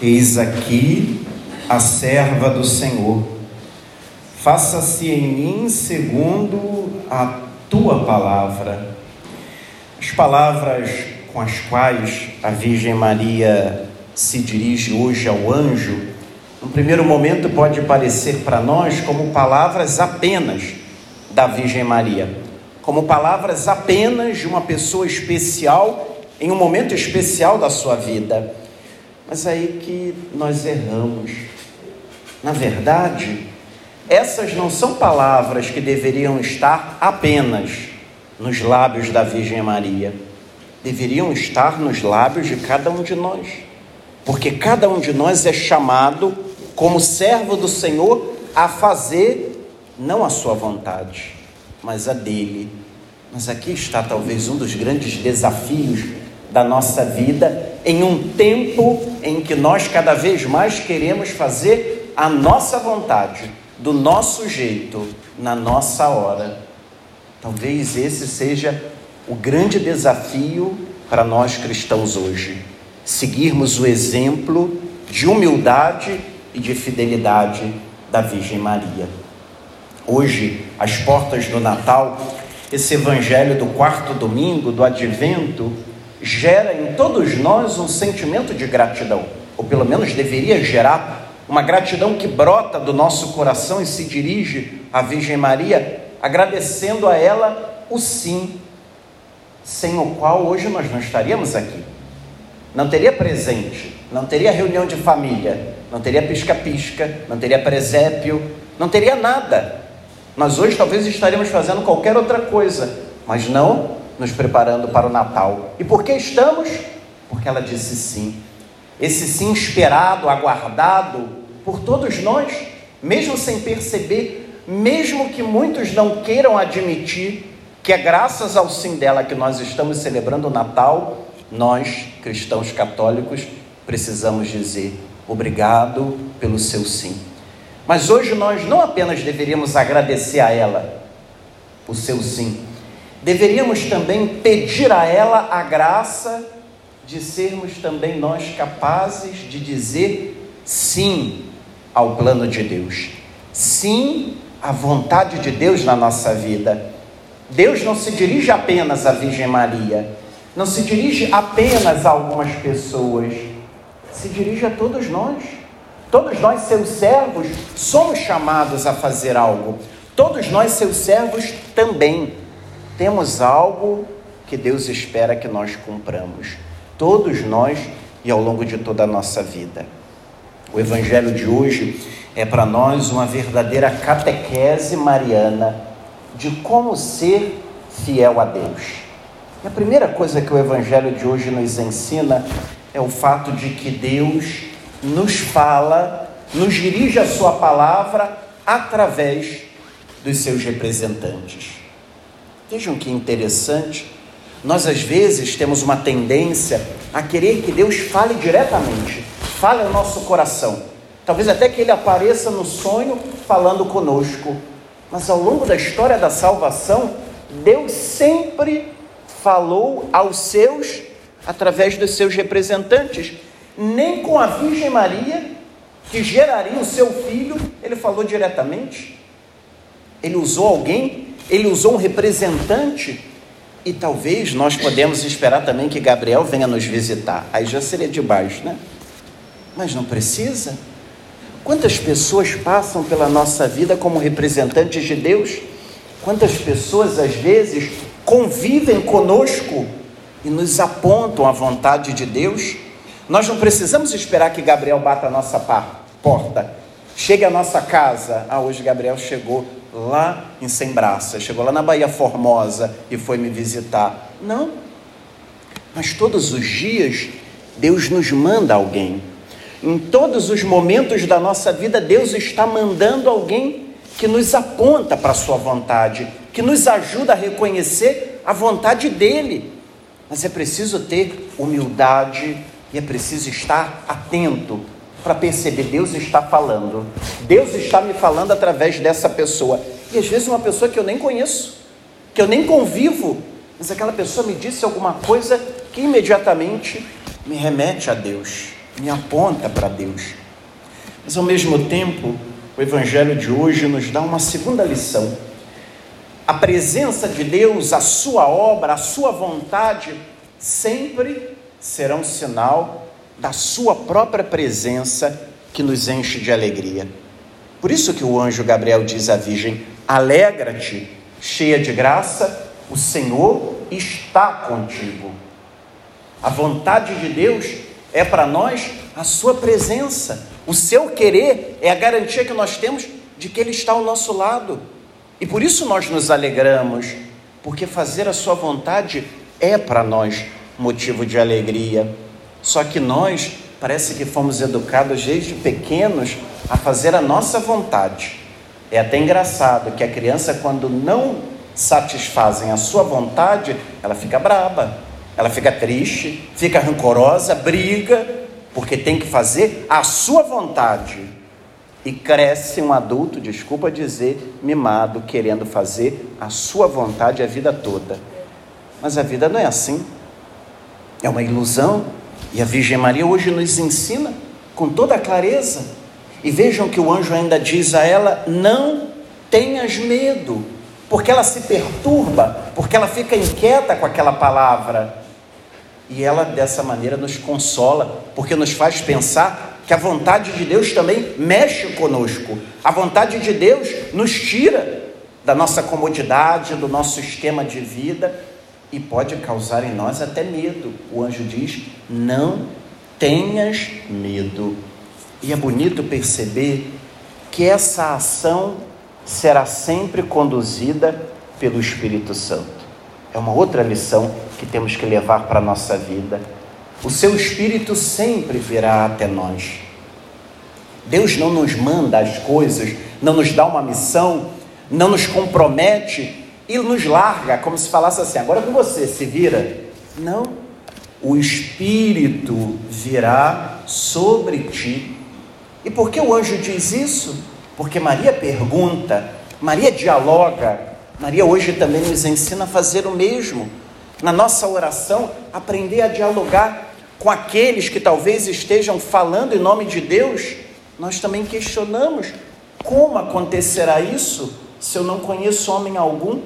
Eis aqui a serva do Senhor. Faça-se em mim segundo a tua palavra. As palavras com as quais a Virgem Maria se dirige hoje ao anjo, no primeiro momento pode parecer para nós como palavras apenas da Virgem Maria, como palavras apenas de uma pessoa especial em um momento especial da sua vida. Mas aí que nós erramos. Na verdade, essas não são palavras que deveriam estar apenas nos lábios da Virgem Maria. Deveriam estar nos lábios de cada um de nós. Porque cada um de nós é chamado, como servo do Senhor, a fazer não a sua vontade, mas a dele. Mas aqui está talvez um dos grandes desafios da nossa vida em um tempo em que nós cada vez mais queremos fazer a nossa vontade, do nosso jeito, na nossa hora. Talvez esse seja o grande desafio para nós cristãos hoje. Seguirmos o exemplo de humildade e de fidelidade da Virgem Maria. Hoje, às portas do Natal, esse evangelho do quarto domingo do advento gera em todos nós um sentimento de gratidão, ou pelo menos deveria gerar uma gratidão que brota do nosso coração e se dirige à Virgem Maria, agradecendo a ela o sim, sem o qual hoje nós não estaríamos aqui. Não teria presente, não teria reunião de família, não teria pisca-pisca, não teria presépio, não teria nada. Nós hoje talvez estaríamos fazendo qualquer outra coisa, mas não nos preparando para o Natal. E por que estamos? Porque ela disse sim. Esse sim esperado, aguardado por todos nós, mesmo sem perceber, mesmo que muitos não queiram admitir que é graças ao sim dela que nós estamos celebrando o Natal, nós, cristãos católicos, precisamos dizer obrigado pelo seu sim. Mas hoje nós não apenas deveríamos agradecer a ela o seu sim, deveríamos também pedir a ela a graça de sermos também nós capazes de dizer sim ao plano de Deus, sim à vontade de Deus na nossa vida. Deus não se dirige apenas à Virgem Maria, não se dirige apenas a algumas pessoas, se dirige a todos nós. Todos nós, seus servos, somos chamados a fazer algo. Todos nós, seus servos, também temos algo que Deus espera que nós cumpramos. Todos nós e ao longo de toda a nossa vida. O Evangelho de hoje é para nós uma verdadeira catequese mariana de como ser fiel a Deus. E a primeira coisa que o Evangelho de hoje nos ensina é o fato de que Deus nos fala, nos dirige a Sua palavra através dos seus representantes. Vejam que interessante. Nós às vezes temos uma tendência a querer que Deus fale diretamente, fale ao nosso coração. Talvez até que ele apareça no sonho falando conosco. Mas ao longo da história da salvação, Deus sempre falou aos seus através dos seus representantes. Nem com a Virgem Maria, que geraria o seu filho, ele falou diretamente. Ele usou alguém ele usou um representante e talvez nós podemos esperar também que Gabriel venha nos visitar. Aí já seria de baixo, né? Mas não precisa. Quantas pessoas passam pela nossa vida como representantes de Deus? Quantas pessoas às vezes convivem conosco e nos apontam a vontade de Deus? Nós não precisamos esperar que Gabriel bata a nossa porta, chegue à nossa casa. Ah, hoje Gabriel chegou lá em Sembraça, chegou lá na Bahia Formosa e foi me visitar. Não. Mas todos os dias Deus nos manda alguém. Em todos os momentos da nossa vida, Deus está mandando alguém que nos aponta para a sua vontade, que nos ajuda a reconhecer a vontade dele. Mas é preciso ter humildade e é preciso estar atento para perceber, Deus está falando. Deus está me falando através dessa pessoa. E às vezes uma pessoa que eu nem conheço, que eu nem convivo, mas aquela pessoa me disse alguma coisa que imediatamente me remete a Deus. me aponta para Deus. Mas ao mesmo tempo, o Evangelho de hoje nos dá uma segunda lição. A presença de Deus, a sua obra, a sua vontade, sempre serão sinal da sua própria presença que nos enche de alegria. Por isso que o anjo Gabriel diz à Virgem: Alegra-te, cheia de graça, o Senhor está contigo. A vontade de Deus é para nós a sua presença. O seu querer é a garantia que nós temos de que Ele está ao nosso lado. E por isso nós nos alegramos, porque fazer a sua vontade é para nós motivo de alegria. Só que nós parece que fomos educados desde pequenos a fazer a nossa vontade. É até engraçado que a criança, quando não satisfazem a sua vontade, ela fica braba, ela fica triste, fica rancorosa, briga, porque tem que fazer a sua vontade. E cresce um adulto, desculpa dizer, mimado, querendo fazer a sua vontade a vida toda. Mas a vida não é assim. É uma ilusão. E a Virgem Maria hoje nos ensina com toda a clareza. E vejam que o anjo ainda diz a ela: não tenhas medo, porque ela se perturba, porque ela fica inquieta com aquela palavra. E ela dessa maneira nos consola, porque nos faz pensar que a vontade de Deus também mexe conosco. A vontade de Deus nos tira da nossa comodidade, do nosso esquema de vida e pode causar em nós até medo. O anjo diz: Não tenhas medo. E é bonito perceber que essa ação será sempre conduzida pelo Espírito Santo. É uma outra lição que temos que levar para a nossa vida. O seu Espírito sempre virá até nós. Deus não nos manda as coisas, não nos dá uma missão, não nos compromete e nos larga, como se falasse assim: agora com você, se vira. Não. O Espírito virá sobre ti. E por que o anjo diz isso? Porque Maria pergunta, Maria dialoga. Maria hoje também nos ensina a fazer o mesmo. Na nossa oração, aprender a dialogar com aqueles que talvez estejam falando em nome de Deus. Nós também questionamos como acontecerá isso se eu não conheço homem algum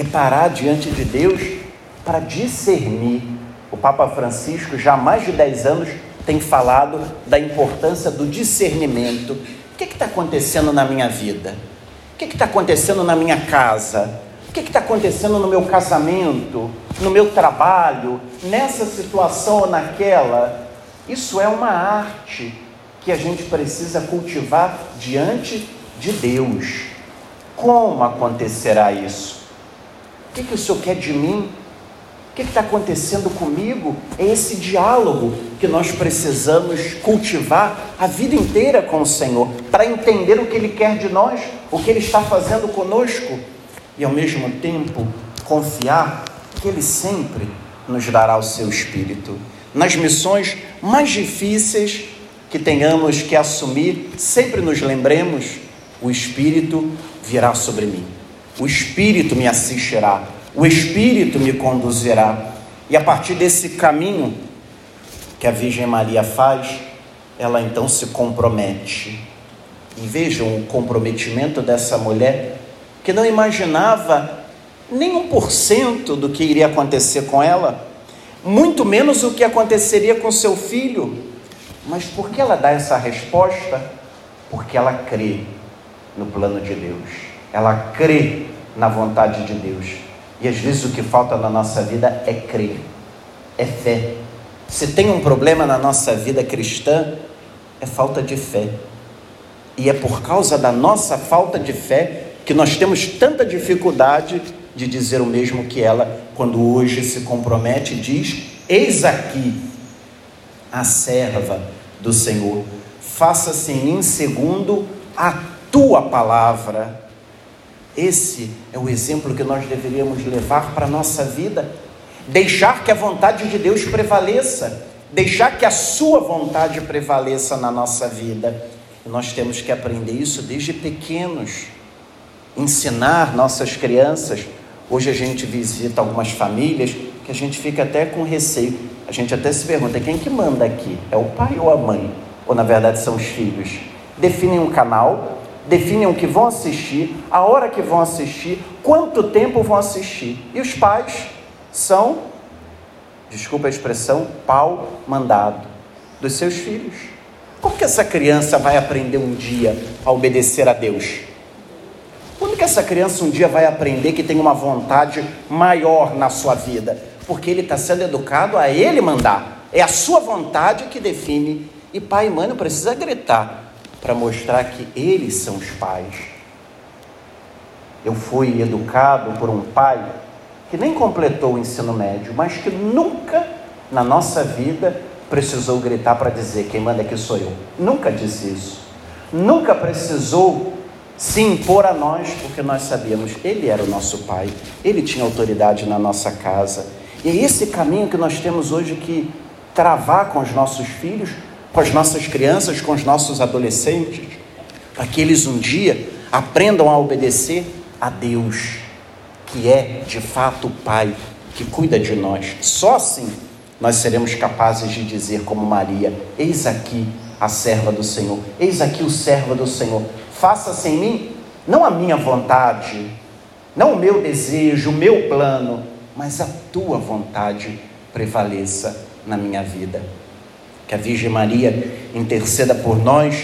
é parar diante de Deus para discernir. O Papa Francisco, já há mais de 10 anos, tem falado da importância do discernimento. O que está acontecendo na minha vida? O que está acontecendo na minha casa? O que está acontecendo no meu casamento, no meu trabalho, nessa situação ou naquela? Isso é uma arte que a gente precisa cultivar diante de Deus. Como acontecerá isso? Que, que o Senhor quer de mim? O que está acontecendo comigo? É esse diálogo que nós precisamos cultivar a vida inteira com o Senhor, para entender o que Ele quer de nós, o que Ele está fazendo conosco, e ao mesmo tempo confiar que Ele sempre nos dará o seu Espírito. Nas missões mais difíceis que tenhamos que assumir, sempre nos lembremos: o Espírito virá sobre mim o Espírito me assistirá, o Espírito me conduzirá. E a partir desse caminho que a Virgem Maria faz, ela então se compromete. E vejam o comprometimento dessa mulher que não imaginava nem um por cento do que iria acontecer com ela, muito menos o que aconteceria com seu filho. Mas por que ela dá essa resposta? Porque ela crê no plano de Deus ela crê na vontade de Deus. E às vezes o que falta na nossa vida é crer, é fé. Se tem um problema na nossa vida cristã, é falta de fé. E é por causa da nossa falta de fé que nós temos tanta dificuldade de dizer o mesmo que ela, quando hoje se compromete e diz: Eis aqui a serva do Senhor, faça-se em mim segundo a tua palavra. Esse é o exemplo que nós deveríamos levar para a nossa vida. Deixar que a vontade de Deus prevaleça, deixar que a Sua vontade prevaleça na nossa vida. E nós temos que aprender isso desde pequenos, ensinar nossas crianças. Hoje a gente visita algumas famílias que a gente fica até com receio. A gente até se pergunta: quem que manda aqui? É o pai ou a mãe? Ou na verdade são os filhos? Definem um canal, definem o que vão assistir, a hora que vão assistir, quanto tempo vão assistir. E os pais são, desculpa a expressão, pau mandado dos seus filhos. Como que essa criança vai aprender um dia a obedecer a Deus? Quando que essa criança um dia vai aprender que tem uma vontade maior na sua vida? Porque ele está sendo educado a ele mandar. É a sua vontade que define. E pai e mãe não precisa gritar para mostrar que eles são os pais. Eu fui educado por um pai que nem completou o ensino médio, mas que nunca na nossa vida precisou gritar para dizer: quem manda aqui sou eu. Nunca disse isso. Nunca precisou se impor a nós, porque nós sabíamos, ele era o nosso pai, ele tinha autoridade na nossa casa. E é esse caminho que nós temos hoje que travar com os nossos filhos, com as nossas crianças, com os nossos adolescentes, para que eles um dia aprendam a obedecer a Deus, que é de fato o Pai que cuida de nós. Só assim nós seremos capazes de dizer, como Maria: Eis aqui a serva do Senhor, eis aqui o servo do Senhor, faça-se em mim, não a minha vontade, não o meu desejo, o meu plano, mas a tua vontade prevaleça na minha vida. Que a Virgem Maria interceda por nós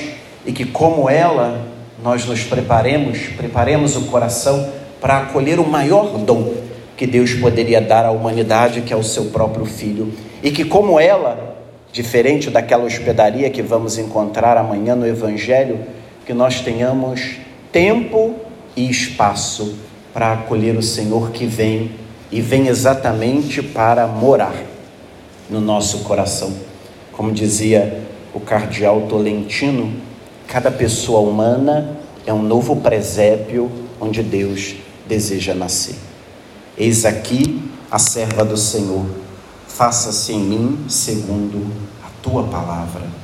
e que, como ela, nós nos preparemos, preparemos o coração para acolher o maior dom que Deus poderia dar à humanidade, que é o seu próprio filho. E que, como ela, diferente daquela hospedaria que vamos encontrar amanhã no Evangelho, que nós tenhamos tempo e espaço para acolher o Senhor que vem e vem exatamente para morar no nosso coração. Como dizia o cardeal Tolentino, cada pessoa humana é um novo presépio onde Deus deseja nascer. Eis aqui a serva do Senhor, faça-se em mim segundo a tua palavra.